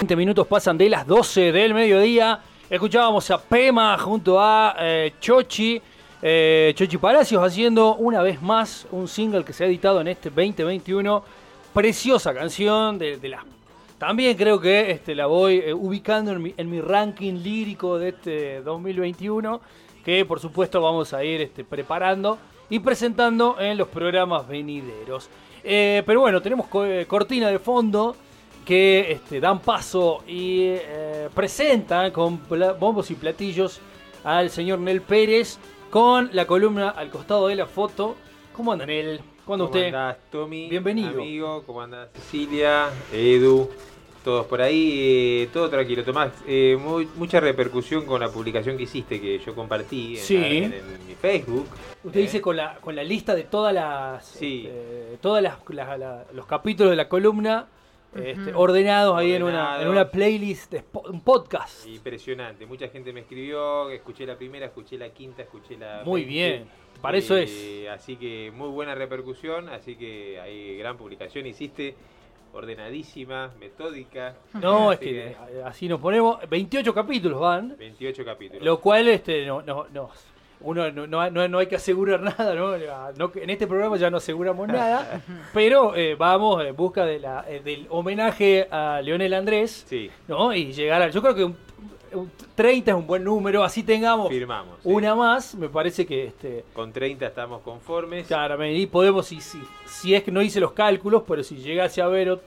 20 minutos pasan de las 12 del mediodía. Escuchábamos a Pema junto a eh, Chochi, eh, Chochi Palacios haciendo una vez más un single que se ha editado en este 2021. Preciosa canción de, la... También creo que este, la voy eh, ubicando en mi, ranking lírico de este 2021, que por supuesto vamos a ir este, preparando y presentando en los programas venideros. Eh, pero bueno, tenemos co- cortina de fondo que este, dan paso y eh, presentan con bombos y platillos al señor Nel Pérez con la columna al costado de la foto. ¿Cómo anda Nel? ¿Cómo anda ¿Cómo usted? andás, Tommy? Bienvenido. Amigo, ¿cómo andás, Cecilia? Edu, todos por ahí, eh, todo tranquilo. Tomás, eh, muy- mucha repercusión con la publicación que hiciste, que yo compartí en, Sí. la- en- en mi Facebook. Usted Eh, dice con la, con la lista de todas las Sí. este, todas las, la- la- los capítulos de la columna este, ordenados ahí en una, en una playlist de un podcast. Impresionante, mucha gente me escribió, escuché la primera, escuché la quinta, escuché la... Muy 20. bien, para eso es. Eh, Así que muy buena repercusión, así que hay gran publicación, hiciste ordenadísima, metódica. No, es que así nos ponemos. 28 capítulos van, 28 capítulos. lo cual este no, no, no- uno no, no, no- no hay que asegurar nada, ¿no? No que- en este programa ya no aseguramos nada, pero eh, vamos en busca de la, eh, del homenaje a Leonel Andrés, Sí, ¿no? Y llegar a. Yo creo que un, un 30 es un buen número, así tengamos firmamos. sí. una más, me parece que este. Con 30 estamos conformes. Claramente, y podemos, si, si, si es que no hice los cálculos, pero si llegase a ver,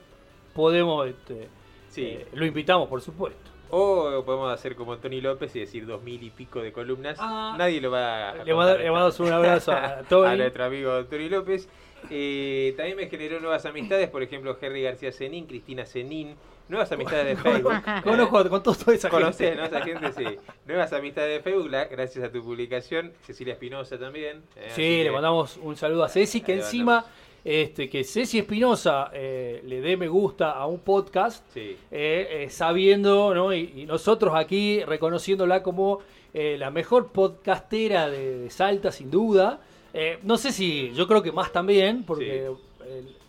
podemos, este, Sí. eh, lo invitamos, por supuesto. O podemos hacer como Tony López y decir dos mil y pico de columnas. Ah. Nadie lo va a. Le mandamos un abrazo a Tony. a nuestro amigo Tony López. Eh, también me generó nuevas amistades, por ejemplo, Henry García Zenín, Cristina Zenín. Nuevas amistades de Facebook. Conozco con toda esa Conocés, gente. ¿no? Esa gente, sí. Nuevas amistades de Facebook, la- gracias a tu publicación. Cecilia Espinosa también. eh, Sí, le que- mandamos un saludo a Ceci, que encima, este, que Ceci Espinosa eh, le dé me gusta a un podcast, Sí. eh, eh, sabiendo, ¿no? Y, y nosotros aquí reconociéndola como la mejor podcastera de, de Salta, sin duda. No sé si, yo creo que más también, porque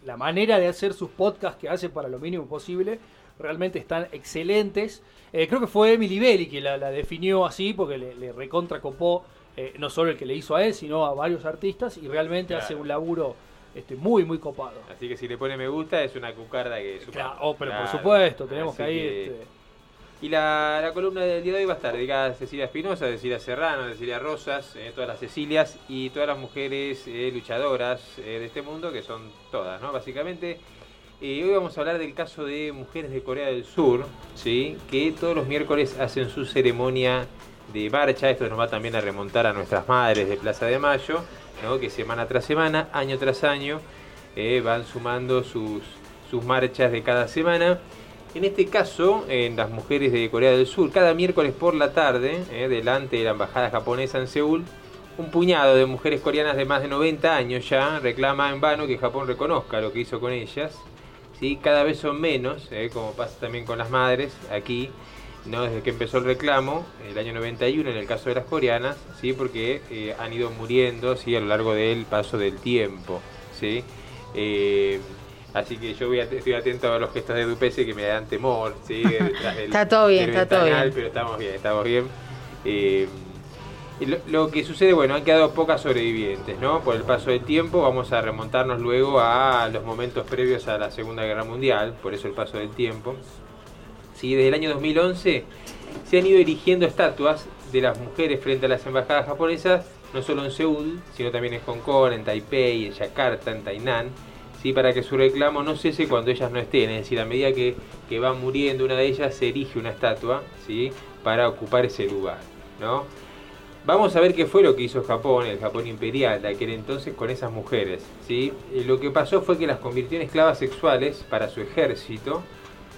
la manera de hacer sus podcasts que hace para lo mínimo posible realmente están excelentes. Creo que fue Emily Belli que la, la definió así, porque le, le recontra copó eh, no solo el que le hizo a él, sino a varios artistas, y realmente Claro. hace un laburo este, muy, muy copado. Así que si le pone me gusta, es una cucarda que. Claro, sumamos. oh, pero por Claro. supuesto, tenemos Así que ahí... que- este, Y la, la columna del día de hoy va a estar dedicada a Cecilia Espinosa, Cecilia Serrano, Cecilia Rosas, eh, todas las Cecilias y todas las mujeres eh, luchadoras eh, de este mundo, que son todas, ¿no? Básicamente. Y hoy vamos a hablar del caso de mujeres de Corea del Sur, ¿sí? que todos los miércoles hacen su ceremonia de marcha. Esto nos va también a remontar a nuestras madres de Plaza de Mayo, que semana tras semana, año tras año, eh, van sumando sus, sus marchas de cada semana. En este caso, en las mujeres de Corea del Sur, cada miércoles por la tarde, eh, delante de la embajada japonesa en Seúl, un puñado de mujeres coreanas de más de 90 años ya reclama en vano que Japón reconozca lo que hizo con ellas. ¿sí? Cada vez son menos, eh, como pasa también con las madres aquí, ¿no? desde que empezó el reclamo, el año 91 en el caso de las coreanas, ¿sí? porque eh, han ido muriendo ¿sí? a lo largo del paso del tiempo. ¿sí? Eh, así que yo voy a- estoy atento a los gestos de Dupese que me dan temor. ¿sí? Detrás del- Está todo bien, está todo bien. Pero estamos bien, estamos bien. Eh, lo, lo que sucede, bueno, han quedado pocas sobrevivientes, ¿no? Por el paso del tiempo, vamos a remontarnos luego a los momentos previos a la Segunda Guerra Mundial, por eso el paso del tiempo. Sí, desde el año 2011 se han ido erigiendo estatuas de las mujeres frente a las embajadas japonesas, no solo en Seúl, sino también en Hong Kong, en Taipei, en Yakarta, en Tainan, ¿sí? para que su reclamo no cese cuando ellas no estén, es decir, a medida que, que va muriendo una de ellas, se erige una estatua ¿sí? para ocupar ese lugar. ¿no? Vamos a ver qué fue lo que hizo Japón, el Japón imperial de aquel entonces con esas mujeres. ¿sí? Eh, Lo que pasó fue que las convirtió en esclavas sexuales para su ejército,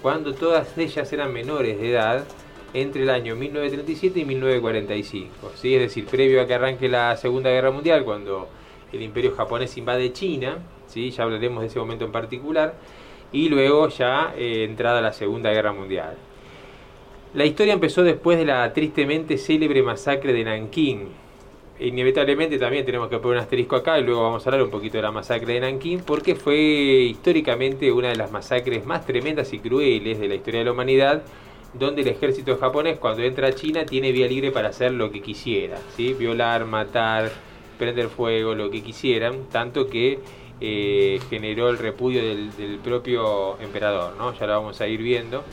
cuando todas ellas eran menores de edad, entre el año 1937 y 1945. ¿sí? Es decir, previo a que arranque la Segunda Guerra Mundial, cuando el imperio japonés invade China, ¿sí? ya hablaremos de ese momento en particular, y luego ya eh, entrada la Segunda Guerra Mundial. La historia empezó después de la tristemente célebre masacre de Nankín, inevitablemente también tenemos que poner un asterisco acá y luego vamos a hablar un poquito de la masacre de Nankín, porque fue históricamente una de las masacres más tremendas y crueles de la historia de la humanidad, donde el ejército japonés cuando entra a China tiene vía libre para hacer lo que quisiera, ¿sí? violar, matar, prender fuego, lo que quisieran, tanto que eh, generó el repudio del, del propio emperador, ¿no? ya lo vamos a ir viendo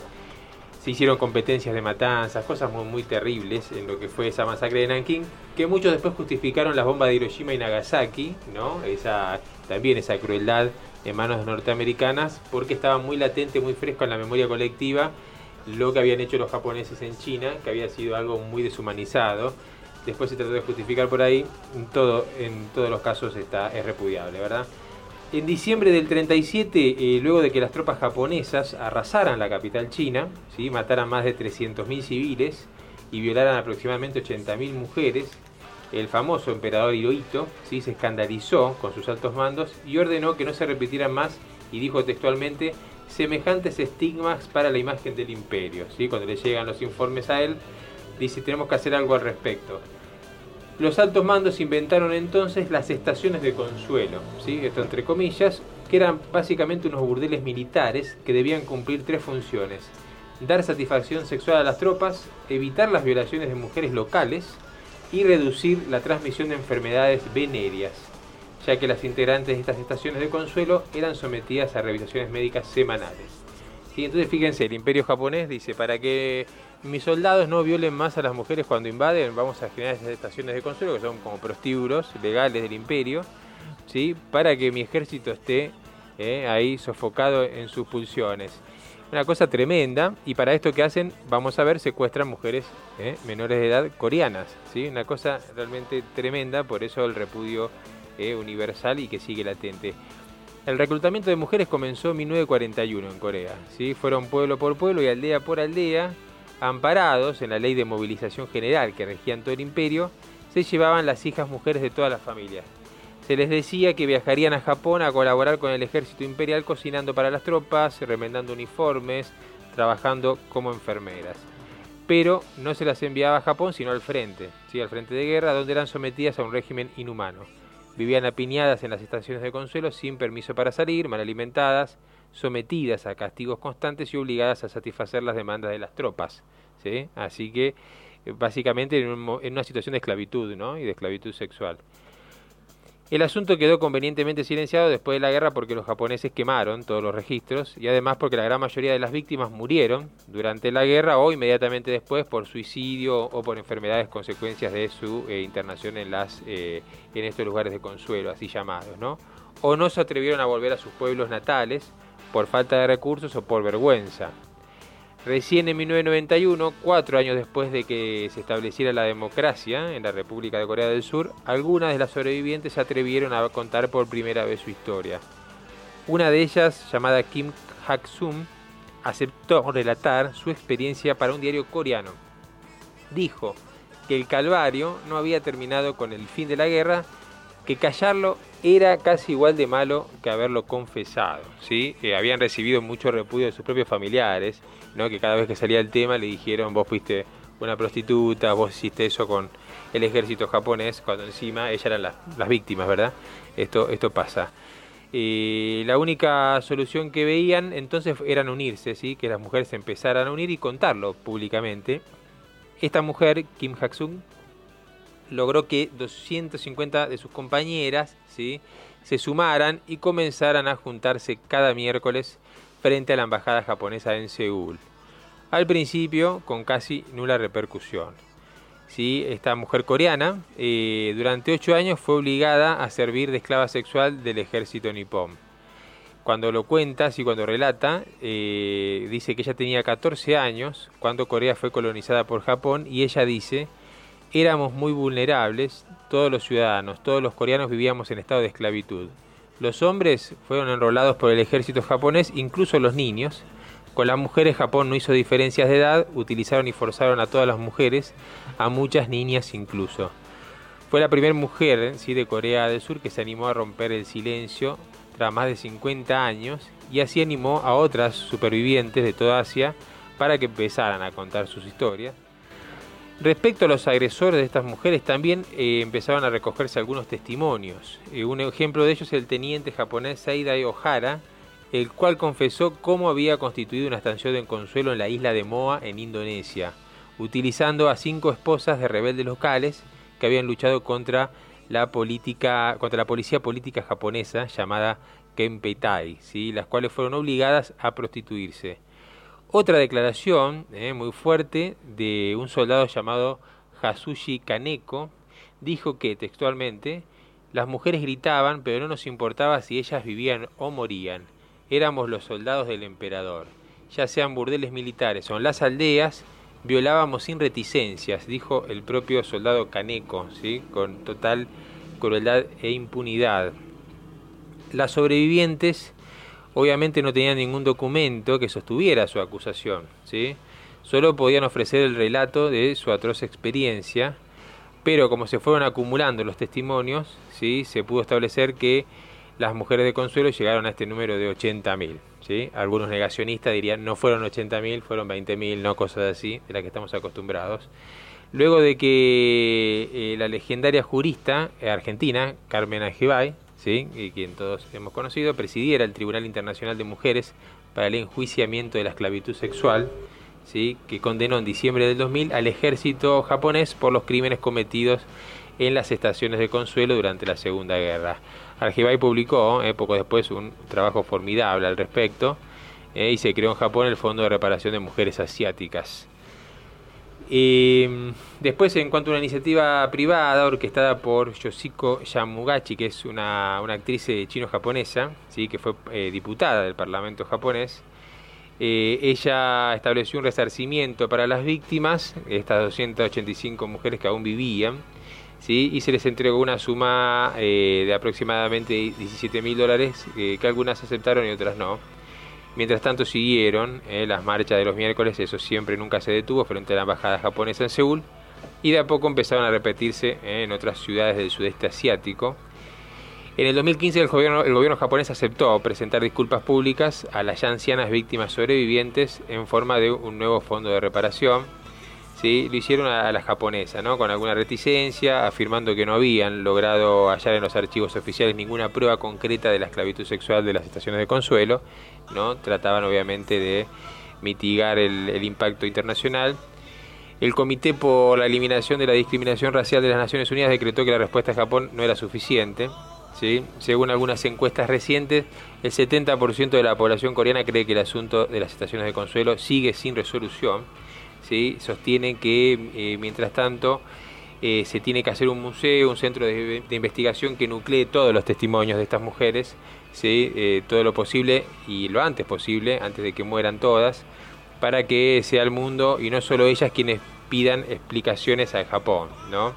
se hicieron competencias de matanzas, cosas muy, muy terribles en lo que fue esa masacre de Nankín, que muchos después justificaron las bombas de Hiroshima y Nagasaki, ¿no? Esa, también esa crueldad en manos norteamericanas, porque estaba muy latente, muy fresco en la memoria colectiva lo que habían hecho los japoneses en China, que había sido algo muy deshumanizado. Después se trató de justificar por ahí, todo, en todos los casos está, es repudiable, ¿verdad? En diciembre del 37, eh, luego de que las tropas japonesas arrasaran la capital china, mataran más de 300.000 civiles y violaran aproximadamente 80.000 mujeres, el famoso emperador Hirohito se escandalizó con sus altos mandos y ordenó que no se repitieran más y dijo textualmente semejantes estigmas para la imagen del imperio. Cuando le llegan los informes a él, dice tenemos que hacer algo al respecto. Los altos mandos inventaron entonces las estaciones de consuelo, ¿sí? esto entre comillas, que eran básicamente unos burdeles militares que debían cumplir tres funciones. Dar satisfacción sexual a las tropas, evitar las violaciones de mujeres locales y reducir la transmisión de enfermedades venéreas, ya que las integrantes de estas estaciones de consuelo eran sometidas a revisaciones médicas semanales. Entonces fíjense, el imperio japonés dice, para que mis soldados no violen más a las mujeres cuando invaden, vamos a generar esas estaciones de consuelo que son como prostíbulos legales del imperio, ¿sí? para que mi ejército esté eh, ahí sofocado en sus pulsiones. Una cosa tremenda, y para esto que hacen, vamos a ver, secuestran mujeres eh, menores de edad coreanas. ¿sí? Una cosa realmente tremenda, por eso el repudio eh, universal y que sigue latente. El reclutamiento de mujeres comenzó en 1941 en Corea. ¿sí? Fueron pueblo por pueblo y aldea por aldea, amparados en la ley de movilización general que regía todo el imperio, se llevaban las hijas mujeres de todas las familias. Se les decía que viajarían a Japón a colaborar con el ejército imperial cocinando para las tropas, remendando uniformes, trabajando como enfermeras. Pero no se las enviaba a Japón sino al frente, ¿sí? al frente de guerra, donde eran sometidas a un régimen inhumano. Vivían apiñadas en las estaciones de consuelo sin permiso para salir, mal alimentadas, sometidas a castigos constantes y obligadas a satisfacer las demandas de las tropas. ¿sí? Así que eh, básicamente en, una situación de esclavitud ¿no? y de esclavitud sexual. El asunto quedó convenientemente silenciado después de la guerra porque los japoneses quemaron todos los registros y además porque la gran mayoría de las víctimas murieron durante la guerra o inmediatamente después por suicidio o por enfermedades consecuencias de su eh, internación en, las, eh, en estos lugares de consuelo, así llamados, ¿no? O no se atrevieron a volver a sus pueblos natales por falta de recursos o por vergüenza. Recién en 1991, cuatro años después de que se estableciera la democracia en la República de Corea del Sur, algunas de las sobrevivientes se atrevieron a contar por primera vez su historia. Una de ellas, llamada Kim Hak-sum, aceptó relatar su experiencia para un diario coreano. Dijo que el calvario no había terminado con el fin de la guerra, que callarlo era casi igual de malo que haberlo confesado. ¿sí? Que habían recibido mucho repudio de sus propios familiares, ¿no? que cada vez que salía el tema le dijeron vos fuiste una prostituta, vos hiciste eso con el ejército japonés, cuando encima ellas eran las, víctimas, ¿verdad? Esto, esto pasa. y la única solución que veían entonces eran unirse, ¿sí? que las mujeres se empezaran a unir y contarlo públicamente. Esta mujer, Kim Hak-sung, logró que 250 de sus compañeras ¿sí? se sumaran y comenzaran a juntarse cada miércoles frente a la embajada japonesa en Seúl. Al principio con casi nula repercusión. ¿Sí? Esta mujer coreana eh, durante ocho años fue obligada a servir de esclava sexual del ejército nipón. Cuando lo cuenta, y cuando relata, eh, dice que ella tenía 14 años cuando Corea fue colonizada por Japón y ella dice éramos muy vulnerables, todos los ciudadanos, todos los coreanos vivíamos en estado de esclavitud. Los hombres fueron enrolados por el ejército japonés, incluso los niños. Con las mujeres Japón no hizo diferencias de edad, utilizaron y forzaron a todas las mujeres, a muchas niñas incluso. Fue la primera mujer de Corea del Sur que se animó a romper el silencio tras más de 50 años y así animó a otras supervivientes de toda Asia para que empezaran a contar sus historias Respecto a los agresores de estas mujeres, también eh, empezaron a recogerse algunos testimonios. Eh, un ejemplo de ellos es el teniente japonés Seidai Ohara, el cual confesó cómo había constituido una estación de consuelo en la isla de Moa, en Indonesia, utilizando a cinco esposas de rebeldes locales que habían luchado contra la política, contra la policía política japonesa llamada Kempeitai, ¿sí? las cuales fueron obligadas a prostituirse. Otra declaración eh, muy fuerte de un soldado llamado Hasushi Kaneko dijo que textualmente las mujeres gritaban, pero no nos importaba si ellas vivían o morían. Éramos los soldados del emperador. Ya sean burdeles militares o en las aldeas, violábamos sin reticencias, dijo el propio soldado Kaneko, ¿sí? con total crueldad e impunidad. Las sobrevivientes obviamente no tenían ningún documento que sostuviera su acusación, ¿sí? solo podían ofrecer el relato de su atroz experiencia, pero como se fueron acumulando los testimonios, ¿sí? se pudo establecer que las mujeres de Consuelo llegaron a este número de 80.000. ¿sí? Algunos negacionistas dirían no fueron 80.000, fueron 20.000, no cosas así, de las que estamos acostumbrados. Luego de que eh, la legendaria jurista argentina, Carmen Angibay, y quien todos hemos conocido, presidiera el Tribunal Internacional de Mujeres para el enjuiciamiento de la esclavitud sexual, ¿sí? que condenó en diciembre del 2000 al ejército japonés por los crímenes cometidos en las estaciones de consuelo durante la Segunda Guerra. Argibay publicó eh, poco después un trabajo formidable al respecto eh, y se creó en Japón el Fondo de Reparación de Mujeres Asiáticas. Después, en cuanto a una iniciativa privada orquestada por Yoshiko Yamugachi, que es una, actriz eh, chino-japonesa, ¿sí? que fue diputada del Parlamento japonés, ella estableció un resarcimiento para las víctimas, estas 285 mujeres que aún vivían, y se les entregó una suma eh, de aproximadamente 17 mil dólares, eh, que algunas aceptaron y otras no. Mientras tanto siguieron eh, las marchas de los miércoles, eso siempre nunca se detuvo frente a la embajada japonesa en Seúl, y de a poco empezaron a repetirse en otras ciudades del sudeste asiático. En el 2015 el gobierno, el gobierno japonés aceptó presentar disculpas públicas a las ya ancianas víctimas sobrevivientes en forma de un nuevo fondo de reparación lo hicieron a, la japonesa, ¿no? con alguna reticencia, afirmando que no habían logrado hallar en los archivos oficiales ninguna prueba concreta de la esclavitud sexual de las estaciones de consuelo. ¿no? Trataban obviamente de mitigar el, impacto internacional. El Comité por la Eliminación de la Discriminación Racial de las Naciones Unidas decretó que la respuesta de Japón no era suficiente. ¿sí? Según algunas encuestas recientes, el 70% de la población coreana cree que el asunto de las estaciones de consuelo sigue sin resolución. ¿Sí? sostienen que eh, mientras tanto eh, se tiene que hacer un museo, un centro de, investigación que nuclee todos los testimonios de estas mujeres, ¿sí? Eh, todo lo posible y lo antes posible, antes de que mueran todas, para que sea el mundo y no solo ellas quienes pidan explicaciones a Japón. ¿no?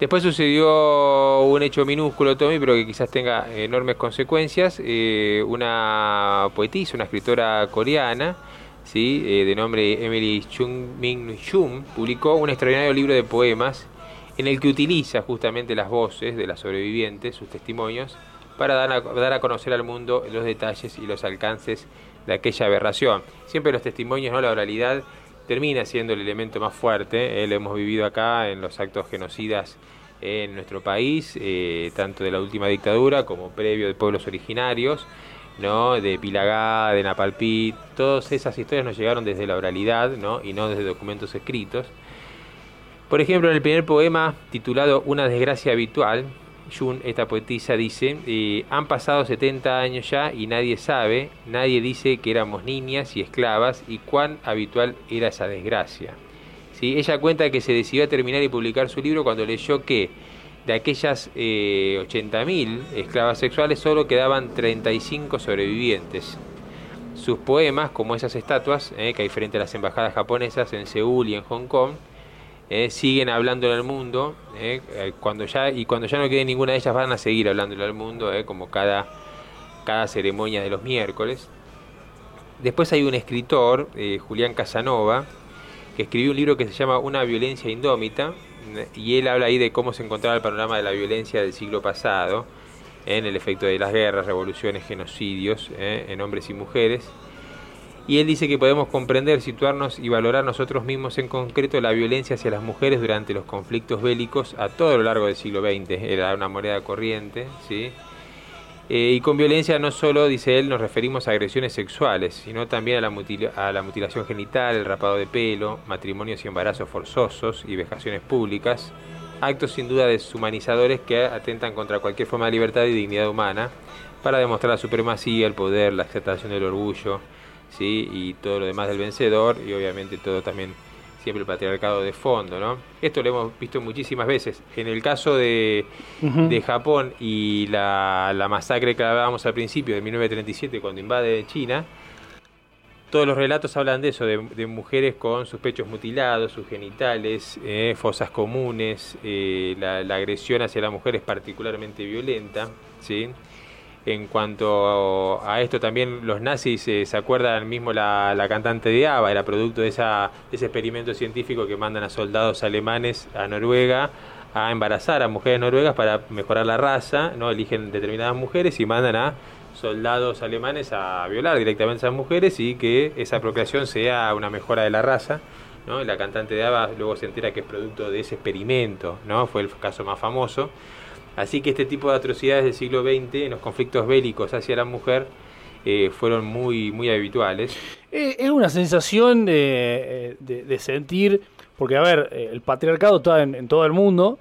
Después sucedió un hecho minúsculo, Tommy, pero que quizás tenga enormes consecuencias. una poetisa, una escritora coreana, ¿sí? Eh, de nombre Emily Chung Min Shum, publicó un extraordinario libro de poemas en el que utiliza justamente las voces de las sobrevivientes, sus testimonios, para dar a, dar a conocer al mundo los detalles y los alcances de aquella aberración. Siempre los testimonios, ¿no? la oralidad, termina siendo el elemento más fuerte. ¿eh? lo hemos vivido acá en los actos genocidas en nuestro país, eh, tanto de la última dictadura como previo de pueblos originarios. ¿No? de Pilagá, de Napalpí, todas esas historias nos llegaron desde la oralidad ¿no? y no desde documentos escritos. Por ejemplo, en el primer poema titulado Una desgracia habitual, Jun, esta poetisa, dice, eh, han pasado 70 años ya y nadie sabe, nadie dice que éramos niñas y esclavas y cuán habitual era esa desgracia. ¿Sí? Ella cuenta que se decidió terminar y publicar su libro cuando leyó que de aquellas eh, 80.000 esclavas sexuales solo quedaban 35 sobrevivientes. Sus poemas, como esas estatuas, eh, que hay frente a las embajadas japonesas en Seúl y en Hong Kong, eh, siguen hablando en el mundo. Eh, cuando ya, y cuando ya no quede ninguna de ellas van a seguir hablando al mundo, como cada, cada ceremonia de los miércoles. Después hay un escritor, Julián Casanova, que escribió un libro que se llama Una violencia indómita, y él habla ahí de cómo se encontraba el panorama de la violencia del siglo pasado, en el efecto de las guerras, revoluciones, genocidios ¿eh? en hombres y mujeres. Y él dice que podemos comprender, situarnos y valorar nosotros mismos en concreto la violencia hacia las mujeres durante los conflictos bélicos a todo lo largo del siglo XX. Era una moneda corriente, ¿sí? Eh, y con violencia no solo, dice él, nos referimos a agresiones sexuales, sino también a la, a la mutilación genital, el rapado de pelo, matrimonios y embarazos forzosos y vejaciones públicas, actos sin duda deshumanizadores que atentan contra cualquier forma de libertad y dignidad humana para demostrar la supremacía, el poder, la aceptación del orgullo, ¿sí? y todo lo demás del vencedor, y obviamente todo también siempre el patriarcado de fondo, ¿no? Esto lo hemos visto muchísimas veces. En el caso de, Japón y la, masacre que hablábamos al principio de 1937 cuando invade China, todos los relatos hablan de eso, de, mujeres con sus pechos mutilados, sus genitales, eh, fosas comunes, eh, la, la, agresión hacia la mujer es particularmente violenta, ¿sí? En cuanto a esto también los nazis eh, se acuerdan mismo la, cantante de ABBA, era producto de, esa, ese experimento científico que mandan a soldados alemanes a Noruega a embarazar a mujeres noruegas para mejorar la raza, no eligen determinadas mujeres y mandan a soldados alemanes a violar directamente a esas mujeres y que esa procreación sea una mejora de la raza. ¿no? la cantante de ABBA luego se entera que es producto de ese experimento, ¿no? fue el caso más famoso. Así que este tipo de atrocidades del siglo XX, en los conflictos bélicos hacia la mujer, eh, fueron muy, muy habituales. Eh, es una sensación de, sentir, porque a ver, eh, el patriarcado está en, todo el mundo,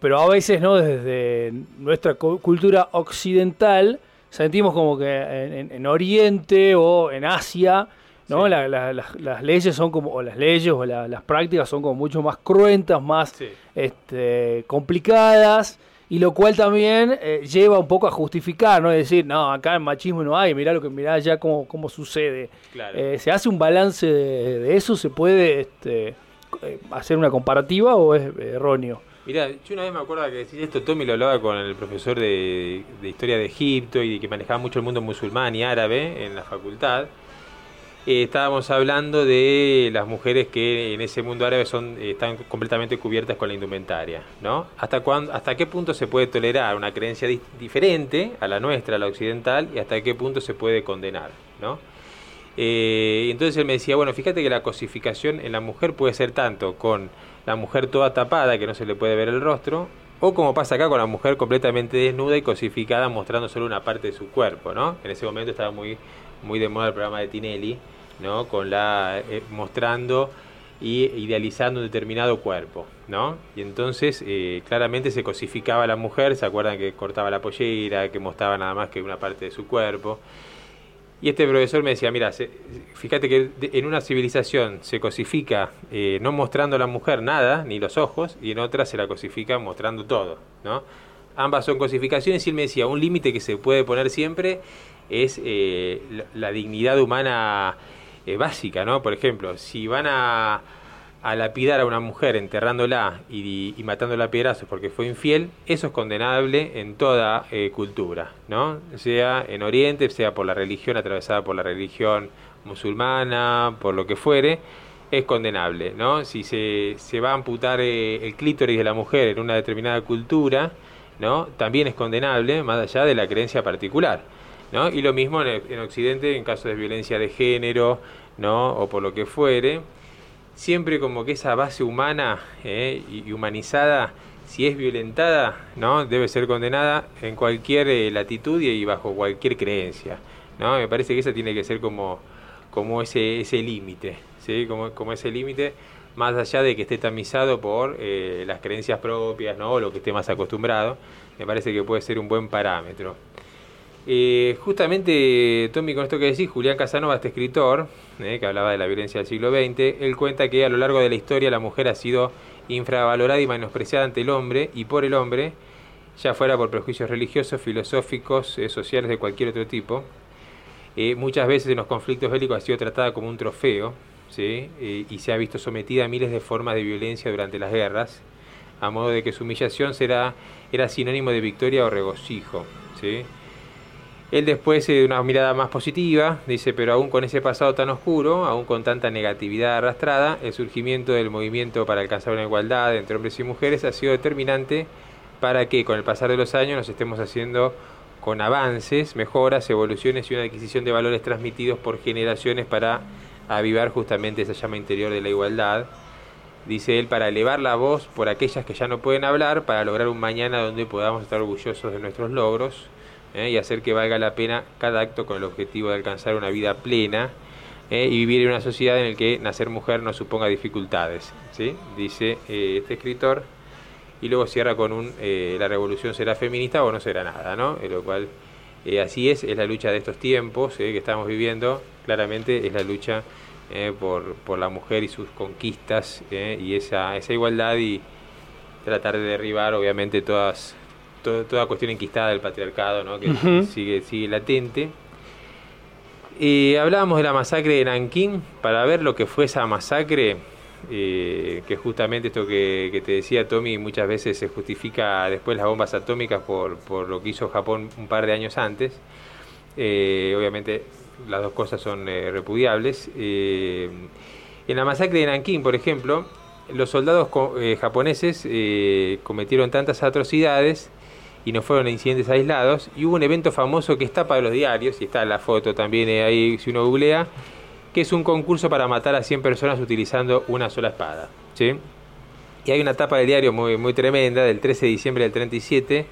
pero a veces no desde nuestra cultura occidental sentimos como que en, Oriente o en Asia ¿no? las leyes son como, o las leyes o las prácticas son como mucho más cruentas, más este, complicadas y lo cual también eh, lleva un poco a justificar, ¿no? Es decir, no, acá el machismo no hay, mirá lo que mirá ya cómo, cómo sucede. Eh, ¿Se hace un balance de, eso? ¿Se puede este, eh, hacer una comparativa o es erróneo? Mirá, yo una vez me acuerdo que decís esto, Tommy lo hablaba con el profesor de, de historia de Egipto y que manejaba mucho el mundo musulmán y árabe en la facultad. Eh, estábamos hablando de las mujeres que en ese mundo árabe son están completamente cubiertas con la indumentaria, ¿no? ¿Hasta cuándo, hasta qué punto se puede tolerar una creencia diferente a la nuestra, a la occidental, y hasta qué punto se puede condenar, ¿no? Eh, entonces él me decía, bueno, fíjate que la cosificación en la mujer puede ser tanto con la mujer toda tapada, que no se le puede ver el rostro, o como pasa acá con la mujer completamente desnuda y cosificada mostrando solo una parte de su cuerpo, ¿no? En ese momento estaba muy, muy de moda el programa de Tinelli, ¿no? Con la, eh, mostrando y idealizando un determinado cuerpo, ¿no? Y entonces eh, claramente se cosificaba la mujer, se acuerdan que cortaba la pollera, que mostraba nada más que una parte de su cuerpo. Y este profesor me decía, mira, fíjate que en una civilización se cosifica eh, no mostrando a la mujer nada, ni los ojos, y en otra se la cosifica mostrando todo, ¿no? Ambas son cosificaciones y él me decía, un límite que se puede poner siempre es la, dignidad humana eh, básica, ¿no? Por ejemplo, si van a, lapidar a una mujer enterrándola y, y, matándola a piedrazos porque fue infiel, eso es condenable en toda eh, cultura, ¿no? Sea en Oriente, sea por la religión, atravesada por la religión musulmana, por lo que fuere, es condenable, ¿no? Si se, se va a amputar eh, el clítoris de la mujer en una determinada cultura, ¿no? También es condenable, más allá de la creencia particular, ¿no? Y lo mismo en, en Occidente en caso de violencia de género, ¿no? O por lo que fuere, siempre como que esa base humana eh, y humanizada, si es violentada, ¿no? debe ser condenada en cualquier eh, latitud y bajo cualquier creencia. ¿no? Me parece que esa tiene que ser como, como ese, ese límite, ¿sí? como, como ese límite, más allá de que esté tamizado por eh, las creencias propias ¿no? o lo que esté más acostumbrado, me parece que puede ser un buen parámetro. Eh, justamente, Tommy, con esto que decís, Julián Casanova, este escritor, eh, que hablaba de la violencia del siglo XX, él cuenta que a lo largo de la historia la mujer ha sido infravalorada y menospreciada ante el hombre y por el hombre, ya fuera por prejuicios religiosos, filosóficos, eh, sociales de cualquier otro tipo. muchas veces en los conflictos bélicos ha sido tratada como un trofeo ¿sí? y se ha visto sometida a miles de formas de violencia durante las guerras, a modo de que su humillación será, era sinónimo de victoria o regocijo. ¿sí? Él después, de una mirada más positiva, dice, pero aún con ese pasado tan oscuro, aún con tanta negatividad arrastrada, el surgimiento del movimiento para alcanzar una igualdad entre hombres y mujeres ha sido determinante para que con el pasar de los años nos estemos haciendo con avances, mejoras, evoluciones y una adquisición de valores transmitidos por generaciones para avivar justamente esa llama interior de la igualdad. Dice él, para elevar la voz por aquellas que ya no pueden hablar, para lograr un mañana donde podamos estar orgullosos de nuestros logros ¿eh? y hacer que valga la pena cada acto con el objetivo de alcanzar una vida plena ¿eh? y vivir en una sociedad en la que nacer mujer no suponga dificultades. ¿sí? Dice eh, este escritor y luego cierra con un la revolución será feminista o no será nada, ¿no? lo cual así es, es la lucha de estos tiempos que estamos viviendo, claramente es la lucha por, por, la mujer y sus conquistas y esa, esa igualdad y tratar de derribar obviamente todas toda cuestión enquistada del patriarcado, ¿no? que sigue, sigue latente. Y hablábamos de la masacre de Nankín, para ver lo que fue esa masacre, eh, que justamente esto que, te decía Tommy, muchas veces se justifica después las bombas atómicas por, por lo que hizo Japón un par de años antes. Eh, obviamente las dos cosas son eh, repudiables. en la masacre de Nankín, por ejemplo, los soldados japoneses cometieron tantas atrocidades y no fueron incidentes aislados. Y hubo un evento famoso que está para los diarios, y está la foto también ahí si uno googlea, que es un concurso para matar a 100 personas utilizando una sola espada. ¿sí? Y hay una tapa del diario muy, muy tremenda, del 13 de diciembre del 37,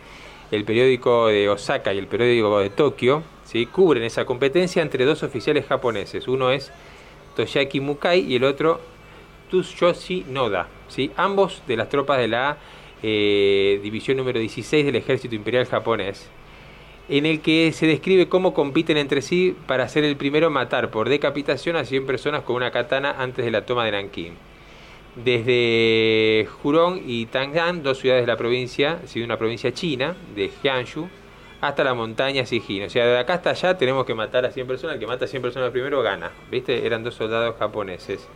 el periódico de Osaka y el periódico de Tokio, ¿sí? cubren esa competencia entre dos oficiales japoneses. Uno es Toshaki Mukai y el otro Tsuyoshi Noda, ¿sí? ambos de las tropas de la eh, división número 16 del ejército imperial japonés, en el que se describe cómo compiten entre sí para ser el primero a matar por decapitación a 100 personas con una katana antes de la toma de Nankín. Desde Hurong y Tang'an, dos ciudades de la provincia, de una provincia china, de Jiangsu, hasta la montaña Sijin. O sea, de acá hasta allá tenemos que matar a 100 personas. El que mata a 100 personas primero gana. ¿Viste? Eran dos soldados japoneses.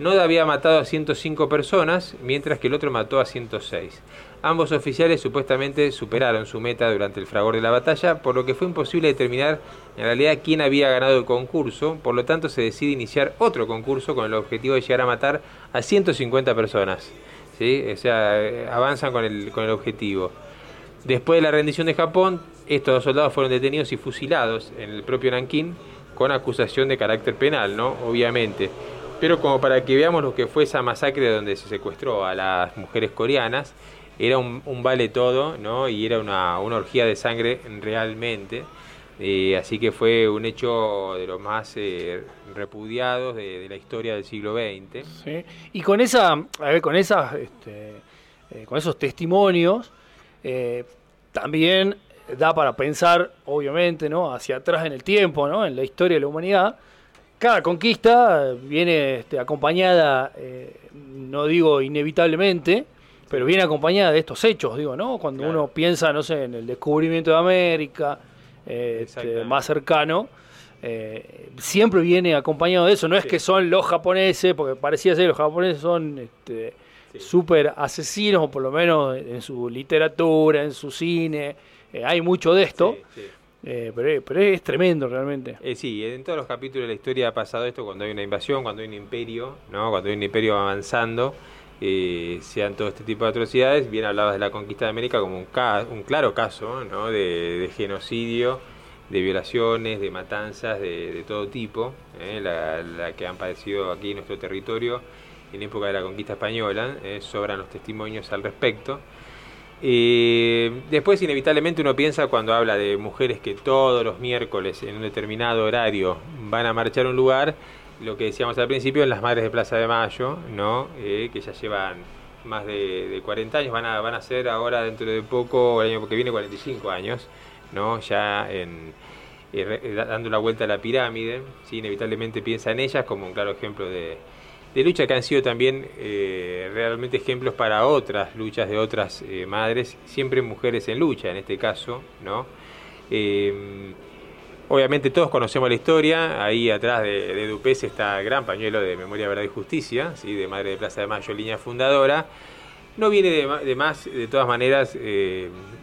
Noda había matado a 105 personas, mientras que el otro mató a 106. Ambos oficiales supuestamente superaron su meta durante el fragor de la batalla, por lo que fue imposible determinar en realidad quién había ganado el concurso, por lo tanto se decide iniciar otro concurso con el objetivo de llegar a matar a 150 personas. ¿sí? O sea, eh, avanzan con el, con el objetivo. Después de la rendición de Japón, estos dos soldados fueron detenidos y fusilados en el propio Nankín con acusación de carácter penal, ¿no? Obviamente. Pero como para que veamos lo que fue esa masacre donde se secuestró a las mujeres coreanas, era un, vale todo, ¿no? Y era una, orgía de sangre realmente. Eh, así que fue un hecho de los más eh, repudiados de, la historia del siglo XX. Y con esa, a ver, con esas, este, eh, con esos testimonios, también da para pensar, obviamente, ¿no? Hacia atrás en el tiempo, ¿no? En la historia de la humanidad cada conquista viene este, acompañada, eh, no digo inevitablemente, pero viene acompañada de estos hechos, digo, ¿no? Cuando uno piensa, no sé, en el descubrimiento de América, eh, este, más cercano, eh, siempre viene acompañado de eso. No es que son los japoneses, porque parecía ser que los japoneses son este, súper asesinos, o por lo menos en su literatura, en su cine, hay mucho de esto. Eh, pero, es tremendo realmente. Eh, sí, en todos los capítulos de la historia ha pasado esto cuando hay una invasión, cuando hay un imperio, ¿no? cuando hay un imperio avanzando, eh, sean todo este tipo de atrocidades. Bien hablabas de la conquista de América como un, un claro caso ¿no? de, genocidio, de violaciones, de matanzas de, todo tipo, la, la, que han padecido aquí en nuestro territorio en época de la conquista española. sobran los testimonios al respecto. Eh, después, inevitablemente, uno piensa cuando habla de mujeres que todos los miércoles en un determinado horario van a marchar a un lugar, lo que decíamos al principio, en las Madres de Plaza de Mayo, ¿no? Eh, que ya llevan más de, 40 años, van a, van a ser ahora dentro de poco, el año que viene, 45 años, ¿no? ya en, eh, dando la vuelta a la pirámide, ¿sí? inevitablemente piensa en ellas como un claro ejemplo de, de lucha que han sido también eh, realmente ejemplos para otras luchas de otras eh, madres, siempre mujeres en lucha en este caso, ¿no? Eh, obviamente todos conocemos la historia, ahí atrás de, de Dupes está el gran pañuelo de Memoria, Verdad y Justicia, ¿sí? de Madre de Plaza de Mayo, línea fundadora. No viene de, más, de todas maneras,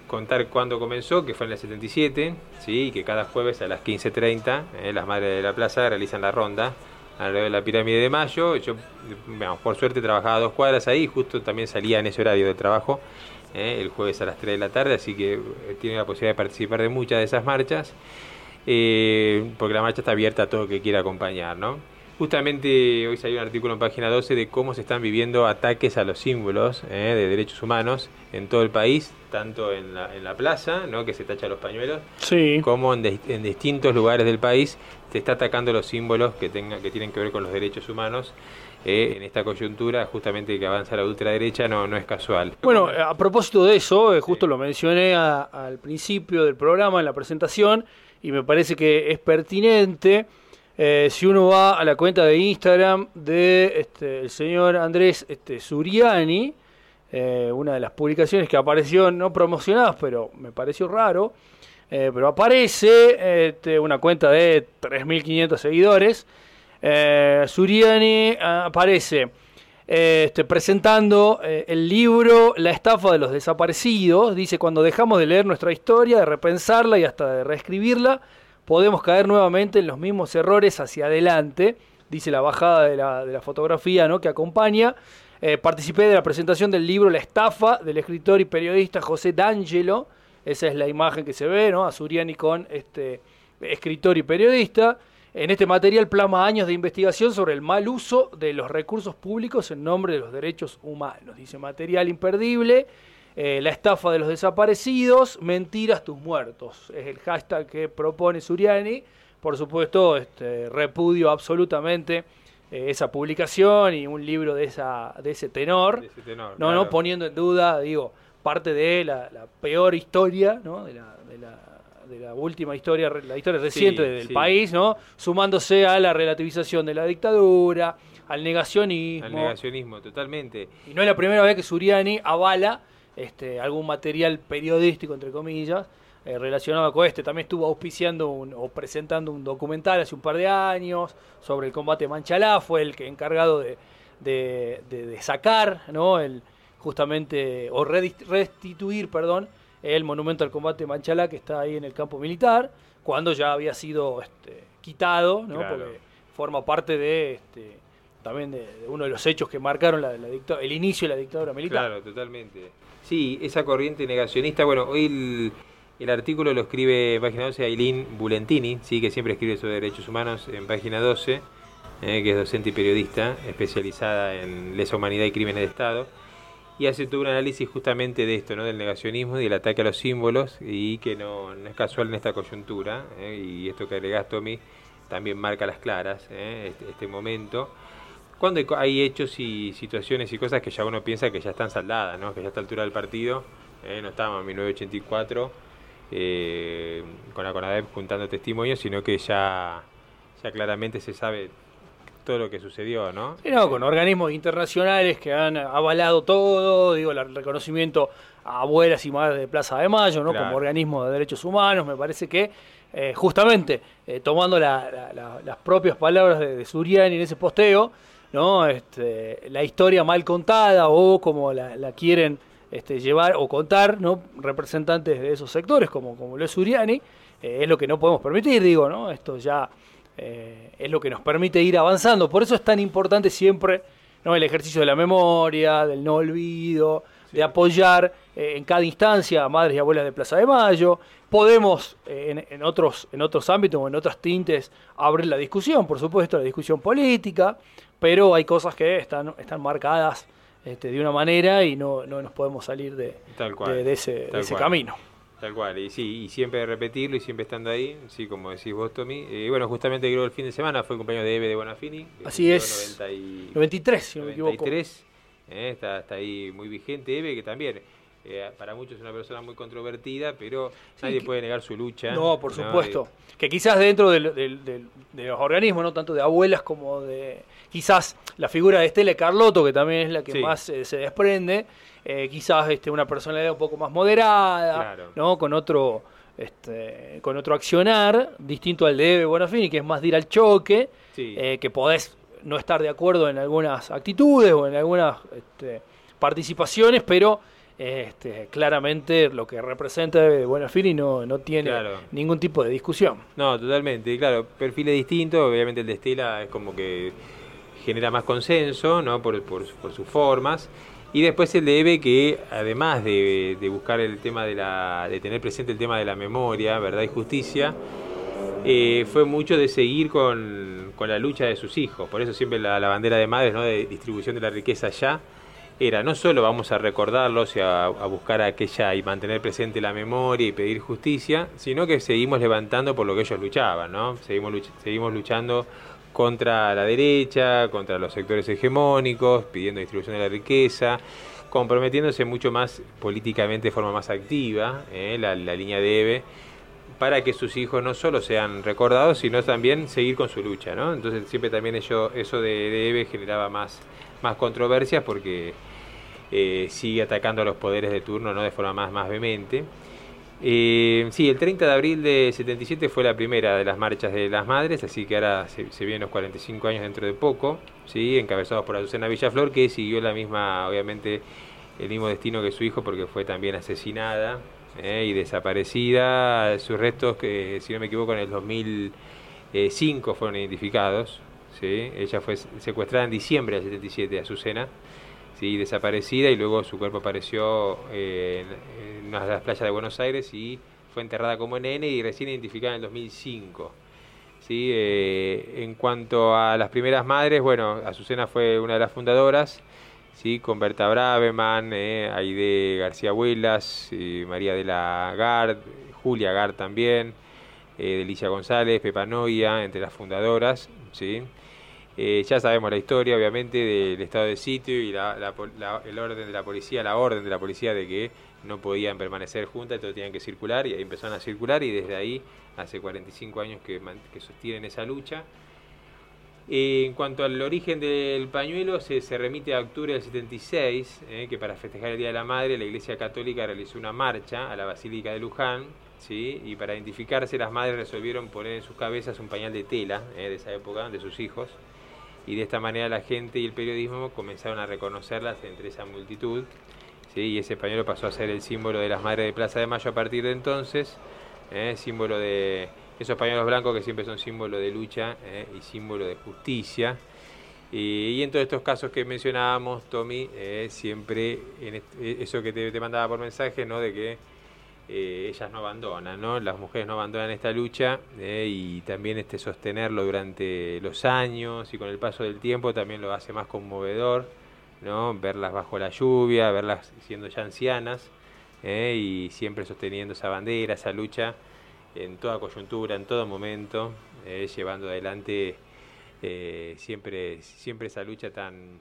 contar cuándo comenzó, que fue en el 77, ¿sí? que cada jueves a las 15.30 las Madres de la Plaza realizan la ronda alrededor de la pirámide de Mayo. Yo, por suerte, trabajaba a dos cuadras ahí, justo también salía en ese horario de trabajo, eh, el jueves a las 3 de la tarde, así que eh, tiene la posibilidad de participar de muchas de esas marchas, eh, porque la marcha está abierta a todo el que quiera acompañar, ¿no? Justamente hoy salió un artículo en página 12 de cómo se están viviendo ataques a los símbolos de derechos humanos en todo el país, tanto en la, en la plaza, ¿no? que se tacha los pañuelos, sí. como en, en, distintos lugares del país se está atacando los símbolos que, tenga, que tienen que ver con los derechos humanos. Eh, en esta coyuntura, justamente que avanza la ultraderecha, no, no es casual. Bueno, a propósito de eso, eh, justo lo mencioné a, al principio del programa, en la presentación, y me parece que es pertinente. Eh, si uno va a la cuenta de Instagram de este, el señor Andrés este, Suriani, eh, una de las publicaciones que apareció no promocionadas, pero me pareció raro, eh, pero aparece este, una cuenta de 3.500 seguidores. Suriani ah, aparece presentando el libro La estafa de los desaparecidos. Dice, cuando dejamos de leer nuestra historia, de repensarla y hasta de reescribirla, podemos caer nuevamente en los mismos errores hacia adelante. Dice la bajada de la, de la fotografía ¿no? que acompaña. Eh, participé de la presentación del libro La estafa del escritor y periodista José D'Angelo. Esa es la imagen que se ve, ¿no? Azuriani con este escritor y periodista. En este material plasma años de investigación sobre el mal uso de los recursos públicos en nombre de los derechos humanos. Dice material imperdible, eh, la estafa de los desaparecidos, mentiras tus muertos. Es el hashtag que propone Suriani. Por supuesto, este, repudio absolutamente eh, esa publicación y un libro de esa de ese tenor, no no poniendo en duda digo parte de la, peor historia ¿no? de, la, de, la, de la última historia la historia reciente del país no sumándose a la relativización de la dictadura al negacionismo al negacionismo totalmente y no es la primera vez que Suriani avala este algún material periodístico entre comillas eh, relacionado con este. También estuvo auspiciando o presentando un documental hace un par de años sobre el combate Manchalá, fue el que encargado de, de, sacar, ¿no? El, justamente, o restituir, perdón, el monumento al combate Manchalá que está ahí en el campo militar, cuando ya había sido este, quitado, ¿no? Porque forma parte de este, también de, uno de los hechos que marcaron la, el inicio de la dictadura militar. Claro, totalmente. Sí, esa corriente negacionista, bueno, hoy el, el artículo lo escribe página 12 Aileen Bulentini, ¿sí? que siempre escribe sobre derechos humanos en página 12, eh, que es docente y periodista, especializada en lesa humanidad y crímenes de Estado, y hace todo un análisis justamente de esto, ¿no? del negacionismo y del ataque a los símbolos, y que no, es casual en esta coyuntura, eh, y esto que agregás, Tommy, también marca las claras, eh, este, este, momento cuando hay hechos y situaciones y cosas que ya uno piensa que ya están saldadas, ¿no? que ya a esta altura del partido, no estábamos en 1984, eh, con la CONADEP juntando testimonios, sino que ya, ya claramente se sabe todo lo que sucedió, ¿no? Sí, no, con organismos internacionales que han avalado todo, digo, el reconocimiento a abuelas y madres de Plaza de Mayo, ¿no? Como organismo de derechos humanos, me parece que eh, justamente eh, tomando las propias palabras de, de, Suriani en ese posteo, ¿no? Este, la historia mal contada o como la quieren este, llevar o contar ¿no? representantes de esos sectores, como, como lo es Uriani, eh, es lo que no podemos permitir, digo, ¿no? Esto ya eh, es lo que nos permite ir avanzando. Por eso es tan importante siempre ¿no? el ejercicio de la memoria, del no olvido, de apoyar eh, en cada instancia a madres y abuelas de Plaza de Mayo. Podemos en, en, otros, en otros ámbitos o en otras tintes abrir la discusión, por supuesto, la discusión política, pero hay cosas que están, están marcadas este, de una manera y no, no nos podemos salir de, de, ese, camino. Tal cual, y sí, y siempre repetirlo y siempre estando ahí, sí, como decís vos, Tommy. Y bueno, justamente creo el fin de semana fue el cumpleaños de Eve de Bonafini. Así es. 93, si no me equivoco. 93, eh, está, está ahí muy vigente Eve, que también eh, para muchos es una persona muy controvertida, pero nadie puede negar su lucha. No, por supuesto. Que quizás dentro de los organismos, no tanto de abuelas como de. Quizás la figura de Estela Carlotto, que también es la que más eh, se desprende, eh, quizás este, una personalidad un poco más moderada, ¿no? Con otro. Este, con otro accionar distinto al de Eve Bonafini, que es más de ir al choque, que podés no estar de acuerdo en algunas actitudes o en algunas este, participaciones, pero este, claramente lo que representa Buenafini no, no tiene ningún tipo de discusión. No, totalmente, claro, perfiles distintos, obviamente el de Estela es como que genera más consenso, ¿no? Por, por, sus formas. Y después el de Eve que además de, buscar el tema de la, de tener presente el tema de la memoria, verdad y justicia, eh, fue mucho de seguir con, la lucha de sus hijos. Por eso siempre la, bandera de madres, ¿no? de distribución de la riqueza ya, era no solo vamos a recordarlos y a, buscar aquella y mantener presente la memoria y pedir justicia, sino que seguimos levantando por lo que ellos luchaban, ¿no? Seguimos, seguimos luchando contra la derecha, contra los sectores hegemónicos, pidiendo distribución de la riqueza, comprometiéndose mucho más políticamente de forma más activa, ¿eh? la, línea de EVE, para que sus hijos no solo sean recordados, sino también seguir con su lucha, ¿no? Entonces siempre también eso de, de EVE generaba más, más controversias porque eh, sigue atacando a los poderes de turno ¿no? de forma más, más vehemente. Eh, sí, el 30 de abril de 77 fue la primera de las marchas de las madres, así que ahora se, vienen los 45 años dentro de poco, ¿sí? encabezados por Azucena Villaflor, que siguió la misma, obviamente, el mismo destino que su hijo, porque fue también asesinada y desaparecida. Sus restos, que si no me equivoco, en el 2005 fueron identificados. ¿sí? Ella fue secuestrada en diciembre del 77, Azucena. ¿sí? desaparecida y luego su cuerpo apareció eh, en, una de las playas de Buenos Aires y fue enterrada como nene y recién identificada en el 2005. ¿sí? Eh, en cuanto a las primeras madres, bueno, Azucena fue una de las fundadoras, ¿sí? con Berta Braveman, eh, Aide García Huelas, María de la Gard, Julia Gard también, Delicia González, Pepa Noia, entre las fundadoras. ¿sí? Eh, ya sabemos la historia, obviamente, del estado de sitio y el orden de la policía, la orden de la policía de que no podían permanecer juntas, todos tenían que circular y ahí empezaron a circular y desde ahí, hace 45 años que, sostienen esa lucha. Eh, en cuanto al origen del pañuelo, se, remite a octubre del 76, eh, que para festejar el Día de la Madre la Iglesia Católica realizó una marcha a la Basílica de Luján, ¿sí? y para identificarse las madres resolvieron poner en sus cabezas un pañal de tela de esa época, de sus hijos, y de esta manera la gente y el periodismo comenzaron a reconocerlas entre esa multitud, ¿sí? y ese pañuelo pasó a ser el símbolo de las Madres de Plaza de Mayo a partir de entonces, ¿eh? símbolo de esos pañuelos blancos que siempre son símbolo de lucha ¿eh? y símbolo de justicia. Y, en todos estos casos que mencionábamos, Tommy, eh, siempre en eso que te, mandaba por mensaje, ¿no? de que eh, ellas no abandonan, ¿no? Las mujeres no abandonan esta lucha eh, y también este sostenerlo durante los años y con el paso del tiempo también lo hace más conmovedor, ¿no? Verlas bajo la lluvia, verlas siendo ya ancianas eh, y siempre sosteniendo esa bandera, esa lucha en toda coyuntura, en todo momento, llevando adelante siempre, siempre esa lucha tan,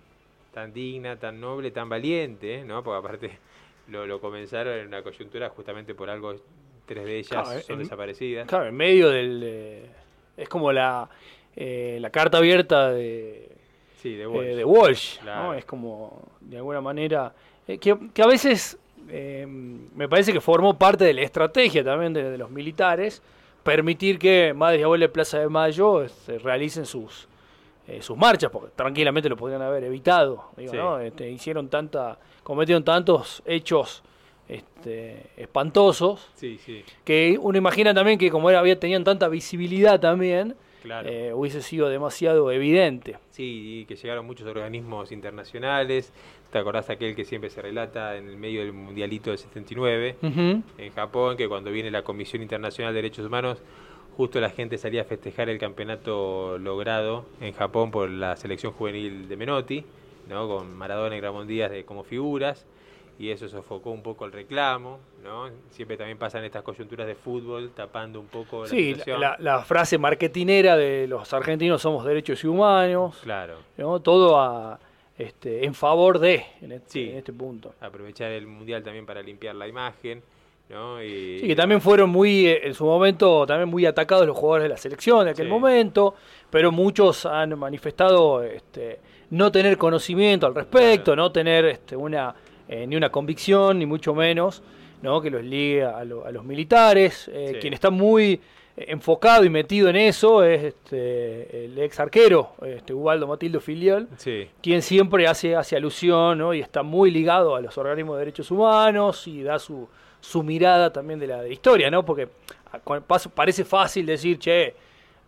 tan digna, tan noble, tan valiente, ¿no? Porque aparte lo, comenzaron en una coyuntura justamente por algo, tres de ellas son desaparecidas. Claro, en medio del... Eh, es como la, eh, la carta abierta de, de Walsh, eh, Es como, de alguna manera, que, a veces me parece que formó parte de la estrategia también de, los militares, permitir que Madres y Abuelas de Plaza de Mayo este, realicen sus, sus marchas, porque tranquilamente lo podrían haber evitado. Este, hicieron tanta cometieron tantos hechos este, espantosos que uno imagina también que como era, había, tenían tanta visibilidad también, eh, hubiese sido demasiado evidente. Sí, y que llegaron muchos organismos internacionales. ¿Te acordás aquel que siempre se relata en el medio del Mundialito del 79 en Japón, que cuando viene la Comisión Internacional de Derechos Humanos, justo la gente salía a festejar el campeonato logrado en Japón por la selección juvenil de Menotti? ¿no? con Maradona y Ramón Díaz de, como figuras, y eso sofocó un poco el reclamo, ¿no? Siempre también pasan estas coyunturas de fútbol tapando un poco la sí, la, frase marketinera de los argentinos somos derechos y humanos, claro. ¿no? Todo a, este, en favor de, en este, en este punto. Aprovechar el Mundial también para limpiar la imagen. ¿no? sí, que también fueron muy, eh, en su momento, también muy atacados los jugadores de la selección en aquel momento, pero muchos han manifestado este, no tener conocimiento al respecto, no tener este, una, eh, ni una convicción, ni mucho menos, ¿no? que los ligue a, los militares. Eh, quien está muy enfocado y metido en eso es este, el ex arquero, este, Ubaldo Matildo Filial, quien siempre hace, hace alusión ¿no? y está muy ligado a los organismos de derechos humanos y da su, su mirada también de la historia, ¿no? porque parece fácil decir, che,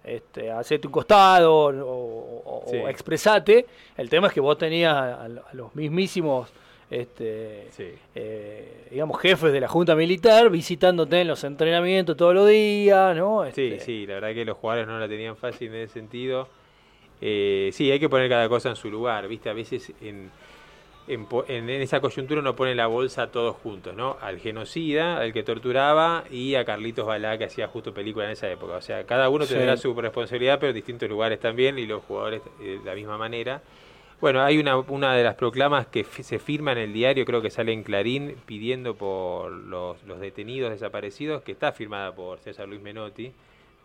este, hacete un costado o, expresate. El tema es que vos tenías a, los mismísimos este, eh, digamos, jefes de la Junta Militar visitándote en los entrenamientos todos los días, ¿no? Sí, Este, sí, la verdad que los jugadores no la tenían fácil en ese sentido. Eh, sí, hay que poner cada cosa en su lugar, ¿viste? A veces en, en, en- esa coyuntura uno pone la bolsa todos juntos, ¿no? Al genocida, al que torturaba y a Carlitos Balá, que hacía justo película en esa época. O sea, cada uno Sí. tendrá su responsabilidad, pero en distintos lugares también y los jugadores eh, de la misma manera. Bueno, hay una, una de las proclamas que se firma en el diario, creo que sale en Clarín, pidiendo por los, los detenidos desaparecidos, que está firmada por César Luis Menotti,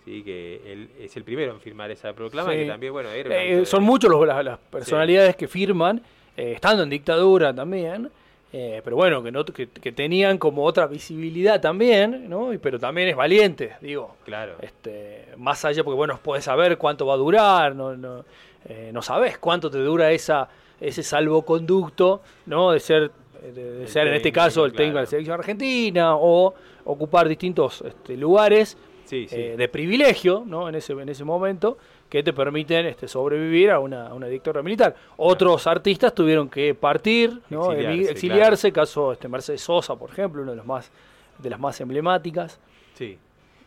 sí, que él es el primero en firmar esa proclama, Sí. que también, bueno, Eh, acto de- son muchos los- las, las personalidades que firman, eh, estando en dictadura también, eh, pero bueno, que, no, que, que tenían como otra visibilidad también, ¿no? Y- pero también es valiente, digo. Claro. Este, más allá, porque bueno, puedes saber cuánto va a durar, no, no, eh, no sabes cuánto te dura esa, ese salvoconducto, ¿no? De ser, de, ser en este caso el técnico de la claro. selección argentina o ocupar distintos este, lugares Sí, sí. eh, de privilegio, ¿no? En ese, en ese momento, que te permiten este, sobrevivir a una, a una dictadura militar. Otros artistas tuvieron que partir, ¿no? Exiliarse, caso este, Mercedes Sosa, por ejemplo, uno de los más de las más emblemáticas. Sí.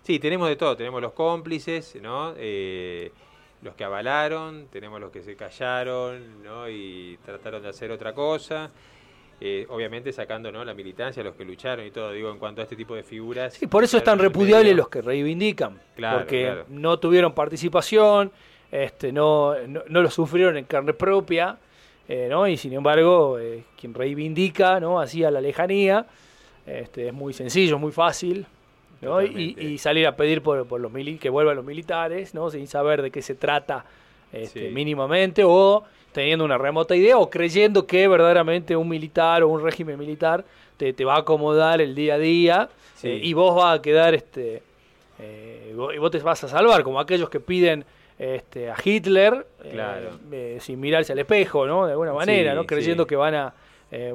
Sí, tenemos de todo. Tenemos los cómplices, ¿no? Eh, los que avalaron, tenemos los que se callaron, ¿no? Y trataron de hacer otra cosa. Eh, obviamente sacando ¿no? la militancia, los que lucharon y todo, digo, en cuanto a este tipo de figuras. Sí, por eso es tan repudiable medio. los que reivindican, Claro, porque claro. no tuvieron participación, este, no, no, no lo sufrieron en carne propia, eh, ¿no? y sin embargo, eh, quien reivindica, ¿no? así a la lejanía, este, es muy sencillo, muy fácil, ¿no? y, y salir a pedir por, por los mili que vuelvan los militares, ¿no? sin saber de qué se trata este, Sí. mínimamente, o teniendo una remota idea, o creyendo que verdaderamente un militar o un régimen militar te, te va a acomodar el día a día Sí. eh, y vos vas a quedar este eh, y vos te vas a salvar como aquellos que piden este, a Hitler eh, Claro. eh, sin mirarse al espejo no de alguna manera Sí, no creyendo sí. que van a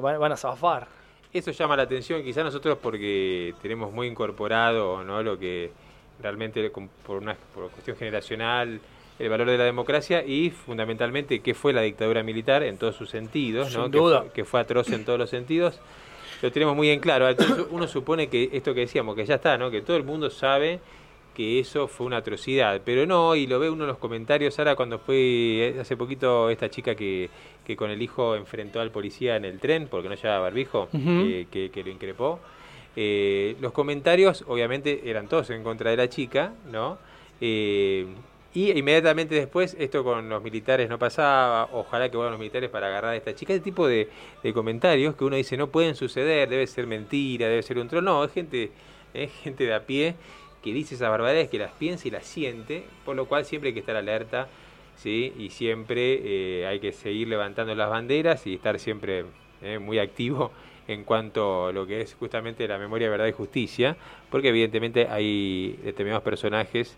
van, van a zafar Eso llama la atención, quizás nosotros porque tenemos muy incorporado ¿no? lo que realmente por una por cuestión generacional el valor de la democracia y fundamentalmente qué fue la dictadura militar en todos sus sentidos, ¿no? Sin duda. Fue, que fue atroz en todos los sentidos. Lo tenemos muy en claro. Entonces uno supone que esto que decíamos, que ya está, ¿no? que todo el mundo sabe que eso fue una atrocidad, pero no, y lo ve uno en los comentarios ahora cuando fue hace poquito esta chica que, que con el hijo enfrentó al policía en el tren porque no llevaba barbijo, que, que- que lo increpó. Eh, los comentarios obviamente eran todos en contra de la chica, ¿no? Eh, y inmediatamente después, esto con los militares no pasaba, ojalá que vuelvan los militares para agarrar a esta chica, ese tipo de, de comentarios que uno dice no pueden suceder, debe ser mentira, debe ser un troll. No, es gente, es gente de a pie que dice esas barbaridades, que las piensa y las siente, por lo cual siempre hay que estar alerta, ¿sí? Y siempre eh, hay que seguir levantando las banderas y estar siempre eh, muy activo en cuanto a lo que es justamente la memoria, verdad y justicia, porque evidentemente hay determinados personajes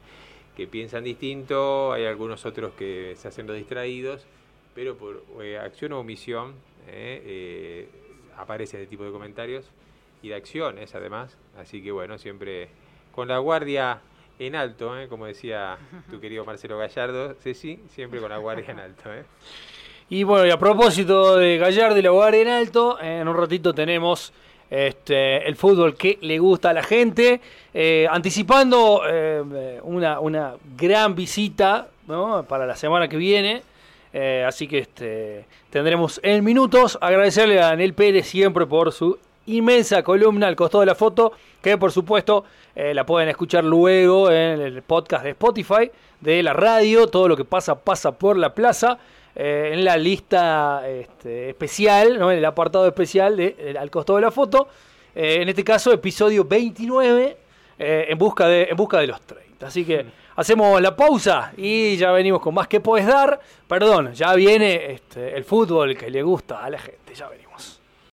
que piensan distinto, hay algunos otros que se hacen los distraídos, pero por eh, acción o omisión eh, eh, aparece este tipo de comentarios y de acciones además, así que bueno, siempre con la guardia en alto, eh, como decía tu querido Marcelo Gallardo, Ceci, siempre con la guardia en alto. Eh. y bueno y a propósito de Gallardo y la Guardia en alto en un ratito tenemos este, el fútbol que le gusta a la gente, eh, anticipando eh, una, una gran visita para la semana que viene. Eh, así que este, tendremos en minutos. Agradecerle a Daniel Pérez siempre por su inmensa columna al costado de la foto, que por supuesto la pueden escuchar luego en el podcast de Spotify, de la radio, todo lo que pasa pasa por la plaza, eh, en la lista este, especial, ¿no? en el apartado especial de el- al costado de la foto, eh, en este caso episodio 29, eh, en, busca de, en busca de los 30. Así que hacemos la pausa y ya venimos con más que puedes dar. Perdón, ya viene este, el fútbol que le gusta a la gente, ya venimos.